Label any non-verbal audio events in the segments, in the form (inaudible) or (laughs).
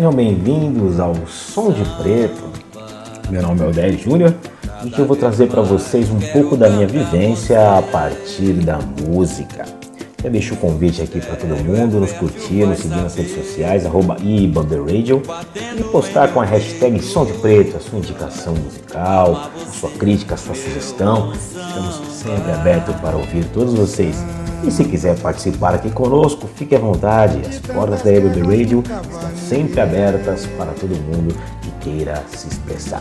Sejam bem-vindos ao Som de Preto. Meu nome é Odélio Júnior e eu vou trazer para vocês um pouco da minha vivência a partir da música. Eu deixo o convite aqui para todo mundo nos curtir, nos seguir nas redes sociais, arroba Radio, e postar com a hashtag Som de Preto a sua indicação musical, a sua crítica, a sua sugestão. Estamos sempre abertos para ouvir todos vocês. E se quiser participar aqui conosco, fique à vontade. As portas da EBB Radio estão sempre abertas para todo mundo que queira se expressar.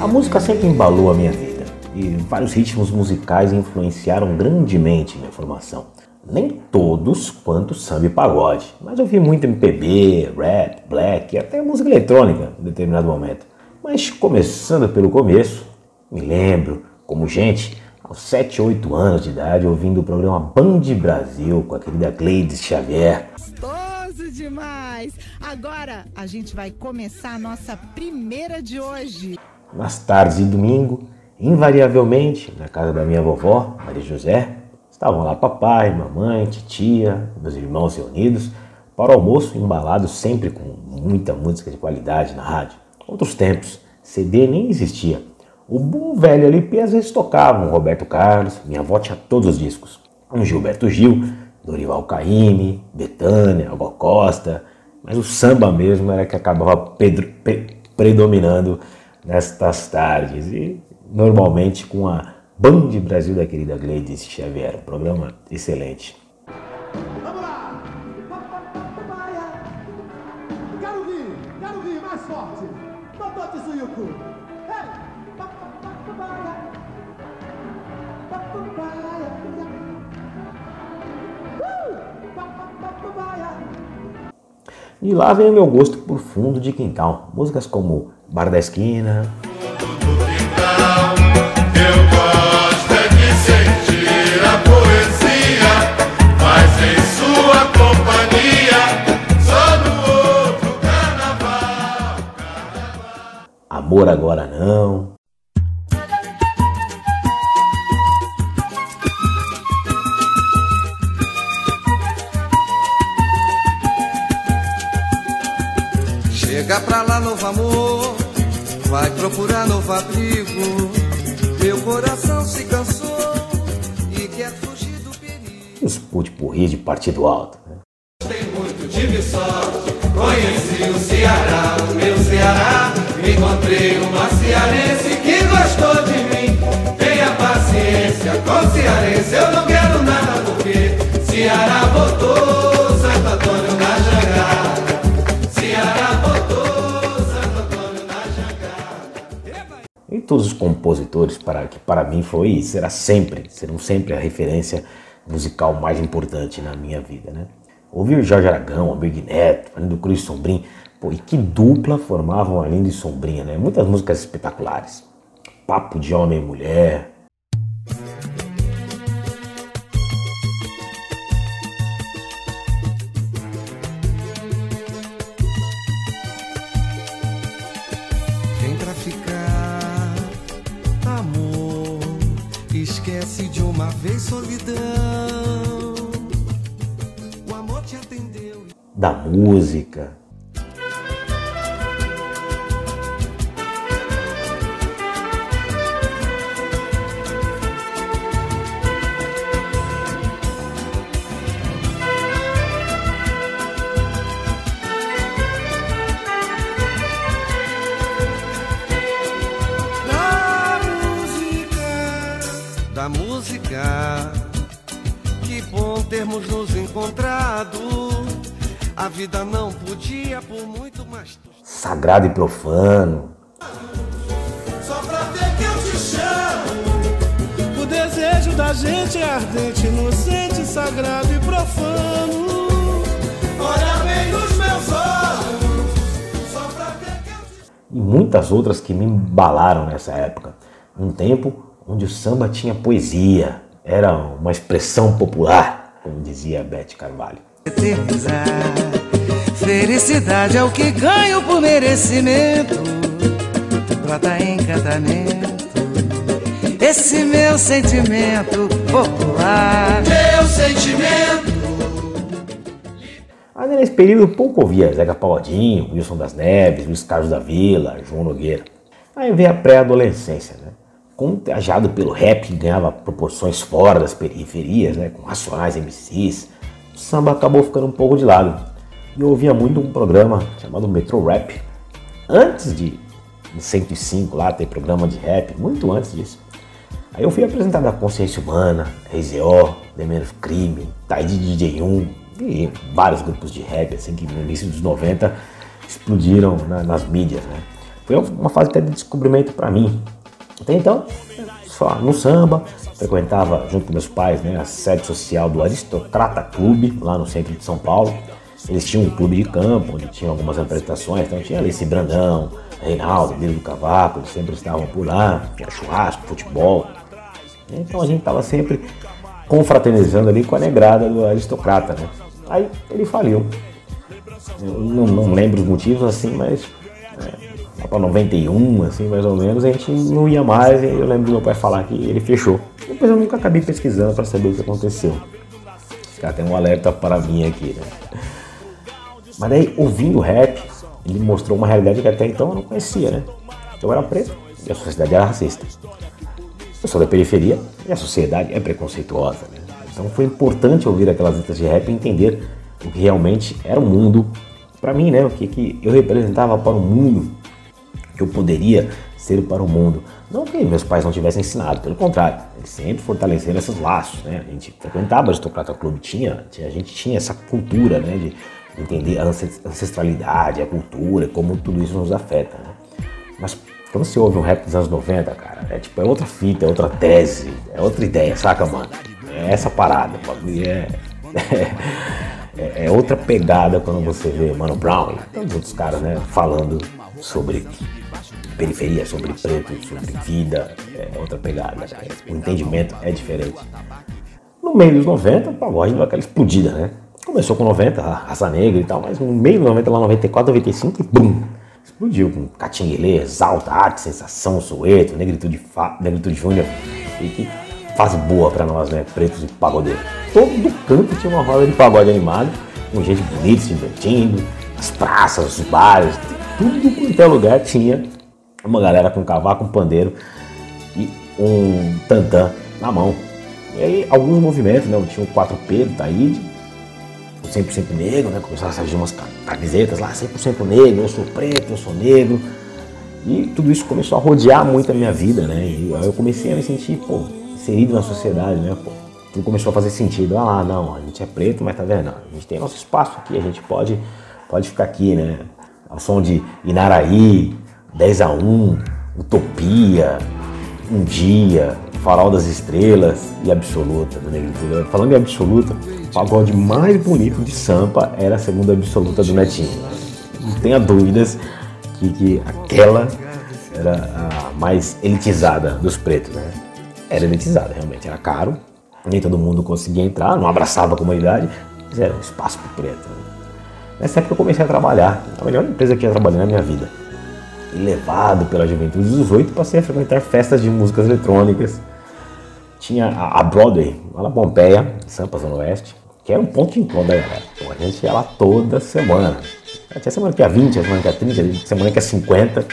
A música sempre embalou a minha vida e vários ritmos musicais influenciaram grandemente minha formação. Nem todos quanto samba e pagode, mas eu vi muito MPB, rap, black e até música eletrônica em determinado momento. Mas começando pelo começo, me lembro como gente aos 7, 8 anos de idade, ouvindo o programa Band Brasil com a querida Gleides Xavier. Gostoso demais! Agora a gente vai começar a nossa primeira de hoje. Nas tardes de domingo, invariavelmente, na casa da minha vovó, Maria José, estavam lá papai, mamãe, titia, meus irmãos reunidos para o almoço, embalado sempre com muita música de qualidade na rádio. Outros tempos, CD nem existia. O bom velho LP às vezes tocava um Roberto Carlos, minha avó tinha todos os discos. Um Gilberto Gil, Dorival Caymmi, Betânia, Alba Costa, mas o samba mesmo era que acabava pedro, pe, predominando nestas tardes e normalmente com a Band Brasil da querida Gleides Xavier, um programa excelente. Vamos lá! E lá vem o meu gosto por fundo de quintal. Músicas como Bar da Esquina. Amor agora não. Chega pra lá, novo amor, vai procurar novo abrigo. Meu coração se cansou e quer fugir do perigo. Os putipurris de partido alto. Né? Tem muito, tive sorte, conheci o Ceará, o meu Ceará. Encontrei uma cearense que gostou de mim. Tenha paciência com cearense, eu não quero nada porque Ceará votou Santo Antônio todos os compositores, para que para mim foi e será sempre, serão sempre a referência musical mais importante na minha vida, né? Ouvir Jorge Aragão, Alberg Neto, Fernando Cruz Sombrinha, pô, e que dupla formavam a Linda e Sombrinha, né? Muitas músicas espetaculares. Papo de Homem e Mulher, esquece de uma vez solidão. O amor te atendeu. Da música, termos nos encontrado. A vida não podia por muito mais. Sagrado e profano. Só pra ver que eu te chamo. O desejo da gente é ardente, inocente, sagrado e profano. Olha bem nos meus olhos. Só pra ver que eu te E muitas outras que me embalaram nessa época. Um tempo onde o samba tinha poesia, era uma expressão popular, como dizia Bete Carvalho. Eternizar, felicidade é o que ganho por merecimento, brota encantamento, esse meu sentimento popular, meu sentimento. A nesse período pouco ouvia Zeca Pagodinho, Wilson das Neves, Luiz Carlos da Vila, João Nogueira. Aí veio a pré-adolescência, né? Contagiado pelo rap que ganhava proporções fora das periferias, né? Com racionais MCs, o samba acabou ficando um pouco de lado. E eu ouvia muito um programa chamado Metro Rap. Antes de, em 105 lá ter programa de rap, muito antes disso. Aí eu fui apresentado a Consciência Humana, RZO, of Crime, Taidi DJ1 e vários grupos de rap, assim, que no início dos 90 explodiram na, nas mídias, né? Foi uma fase até de descobrimento para mim. Até então, só no samba, frequentava junto com meus pais né, a sede social do Aristocrata Clube, lá no centro de São Paulo. Eles tinham um clube de campo, onde tinham algumas apresentações, então tinha Alice Brandão, Reinaldo, Lilo do Cavaco, eles sempre estavam por lá, tinha churrasco, futebol. Então a gente estava sempre confraternizando ali com a negrada do aristocrata, né? Aí ele faliu. Eu não, não lembro os motivos assim, mas é, para 91, assim, mais ou menos, a gente não ia mais. Eu lembro do meu pai falar que ele fechou. Depois eu nunca acabei pesquisando para saber o que aconteceu. Ficar tem um alerta para mim aqui, né? Mas daí, ouvindo rap, ele mostrou uma realidade que até então eu não conhecia, né? Eu era preto e a sociedade era racista. Eu sou da periferia e a sociedade é preconceituosa, né? Então foi importante ouvir aquelas letras de rap e entender o que realmente era o mundo para mim, né? O que, que eu representava para o mundo, que eu poderia ser para o mundo. Não que meus pais não tivessem ensinado, pelo contrário, eles sempre fortaleceram esses laços, né? A gente frequentava o Aristocrata Clube, tinha, a gente tinha essa cultura, né? De entender a ancestralidade, a cultura, como tudo isso nos afeta, né? Mas quando você ouve um rap dos anos 90, cara, é tipo, é outra fita, é outra tese, é outra ideia, saca, mano? É essa parada, é, (laughs) é, é, outra pegada quando você vê Mano Brown e todos os outros caras, né, falando sobre periferia, sobre preto, sobre vida, é outra pegada, cara. O entendimento é diferente. No meio dos 90, o pagode deu aquela explodida, né? Começou com 90, a raça negra e tal, mas no meio dos 90, lá 94, 95, e bum! Explodiu com Catinguelê, Exalta, Arte, Sensação, Soeto, Negritude, Fa... Negritude Júnior. E que fase boa para nós, né? Pretos e pagodeiros. Todo canto tinha uma roda de pagode animado, com gente bonita se divertindo, as praças, os bares, tudo quanto é lugar tinha uma galera com cavaco, um pandeiro e um tantã na mão. E aí alguns movimentos, né? Tinha o 4P do Taíde, o 100% negro, né? Começaram a surgir umas camisetas lá, 100% negro, eu sou preto, eu sou negro. E tudo isso começou a rodear muito a minha vida, né? E aí eu comecei a me sentir, pô, inserido na sociedade, né? Pô, tudo começou a fazer sentido. Ah lá, não, a gente é preto, mas tá vendo? A gente tem nosso espaço aqui, a gente pode, pode ficar aqui, né? Ao som de Inaraí, 10 a 1, Utopia, Um Dia, Farol das Estrelas e Absoluta do Negritude. Falando em Absoluta, o pagode mais bonito de Sampa era a segunda Absoluta do Netinho. Não tenha dúvidas que, que aquela era a mais elitizada dos pretos, né? era elitizada, realmente. Era caro, nem todo mundo conseguia entrar, não abraçava a comunidade, mas era um espaço para preto. Né? Nessa época eu comecei a trabalhar, a melhor empresa que eu trabalhei na minha vida. E levado pela juventude dos 18, passei a frequentar festas de músicas eletrônicas. Tinha a Broadway, lá na Pompeia, Sampa, Zona Oeste, que era um ponto de encontro da galera. Pô, a gente ia lá toda semana. Tinha semana que é 20, semana que é 30, semana que é 50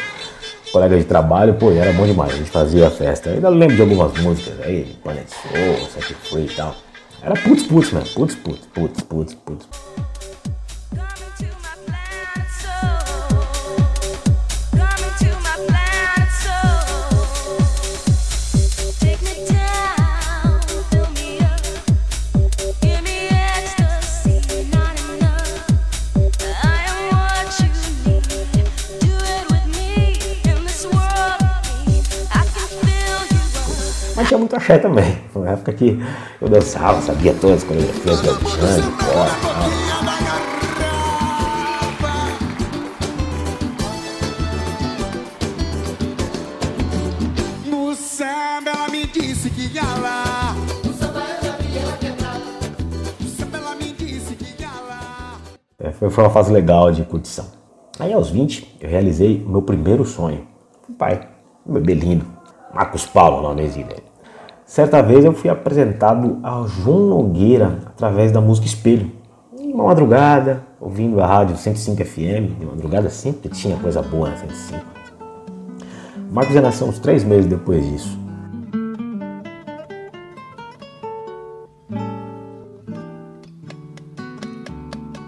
colega de trabalho, pô, era bom demais. A gente fazia a festa. ainda lembro de algumas músicas aí, Planet Soul, Set Free e tal. Era putz putz, mano. Putz putz, putz putz, putz. Muito axé também. Foi uma época que eu dançava, sabia todas as coreografias ela quebrar. No samba ela me disse que ia lá. É, foi, foi uma fase legal de curtição. Aí aos 20 eu realizei o meu primeiro sonho. pai, um bebê lindo. Marcos Paulo, o nomezinho dele. Certa vez eu fui apresentado a João Nogueira através da música Espelho. uma madrugada, ouvindo a rádio 105 FM, de madrugada sempre tinha coisa boa na 105. Marcos já nasceu uns três meses depois disso.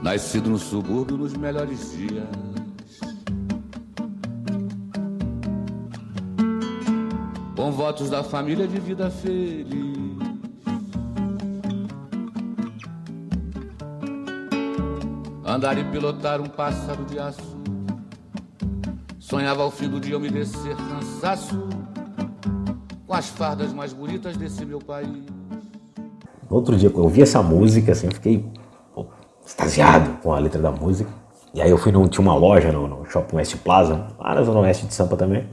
Nascido no subúrbio nos melhores dias. Com votos da família de vida feliz. Andar e pilotar um pássaro de aço. Sonhava ao fim do dia eu me descer cansaço. Com as fardas mais bonitas desse meu país. Outro dia, quando eu ouvi essa música, assim, fiquei pô, extasiado com a letra da música. E aí eu fui, no, tinha uma loja no, no Shopping West Plaza, lá na Zona Oeste de Sampa também,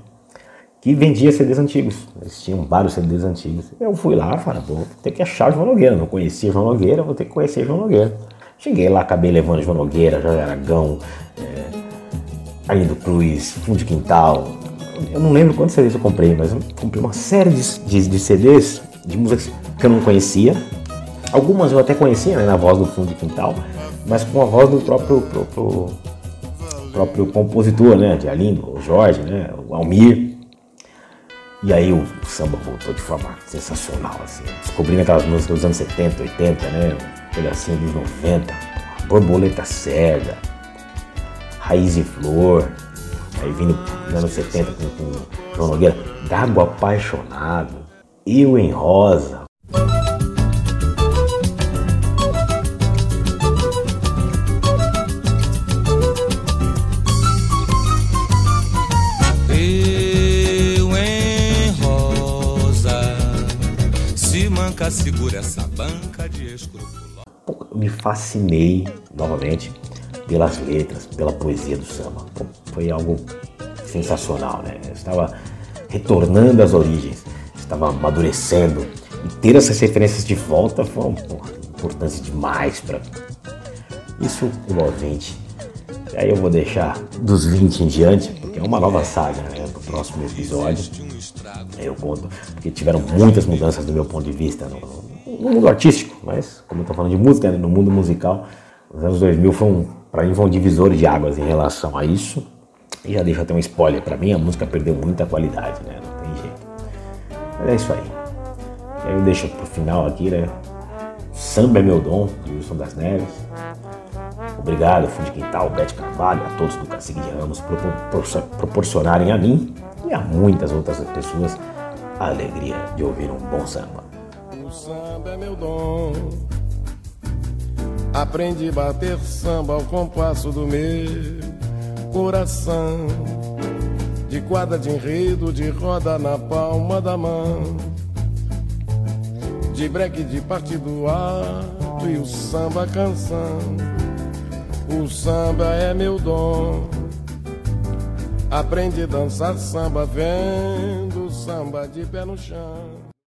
que vendia CDs antigos. Eles tinham vários CDs antigos. Eu fui lá falei, vou ter que achar o João Nogueira. Não conhecia João Nogueira, vou ter que conhecer João Nogueira. Cheguei lá, acabei levando João Nogueira, Jorge Aragão, é, Arlindo Cruz, Fundo de Quintal. Eu não lembro quantos CDs eu comprei, mas eu comprei uma série de, de, de CDs de músicas que eu não conhecia. Algumas eu até conhecia né, na voz do Fundo de Quintal, mas com a voz do próprio, próprio, próprio compositor, né? De Arlindo, o Jorge, né? O Almir. E aí o samba voltou de forma sensacional, assim. Descobrindo aquelas músicas dos anos 70, 80, né? Um pedacinho dos 90. Borboleta Cega, Raiz e Flor. Aí vindo nos anos 70 com, com João Nogueira. Gago Apaixonado. Eu em Rosa. Me fascinei novamente pelas letras, pela poesia do samba. Foi algo sensacional, né? Eu estava retornando às origens, estava amadurecendo e ter essas referências de volta foi pô, importante demais para mim. Isso 20. E aí eu vou deixar dos 20 em diante, porque é uma nova saga, né? Pro próximo episódio. Eu conto, porque tiveram muitas mudanças do meu ponto de vista no, no mundo artístico, mas como eu tô falando de música, né? no mundo musical, os anos 2000 foi um, para mim foi um divisor de águas em relação a isso. E já deixo até um spoiler, para mim a música perdeu muita qualidade, né? Não tem jeito. Mas é isso aí. E aí eu deixo pro final aqui, né? Samba é meu dom, de Wilson das Neves. Obrigado, Fundo de Quintal, Bete Carvalho, a todos do Cacique de Ramos por propor- proporcionarem a mim e a muitas outras pessoas a alegria de ouvir um bom samba. O samba é meu dom. Aprendi a bater samba ao compasso do meu coração. De quadra de enredo, de roda na palma da mão. De breque de partido alto e o samba canção. O samba é meu dom. Aprendi a dançar samba vendo samba de pé no chão.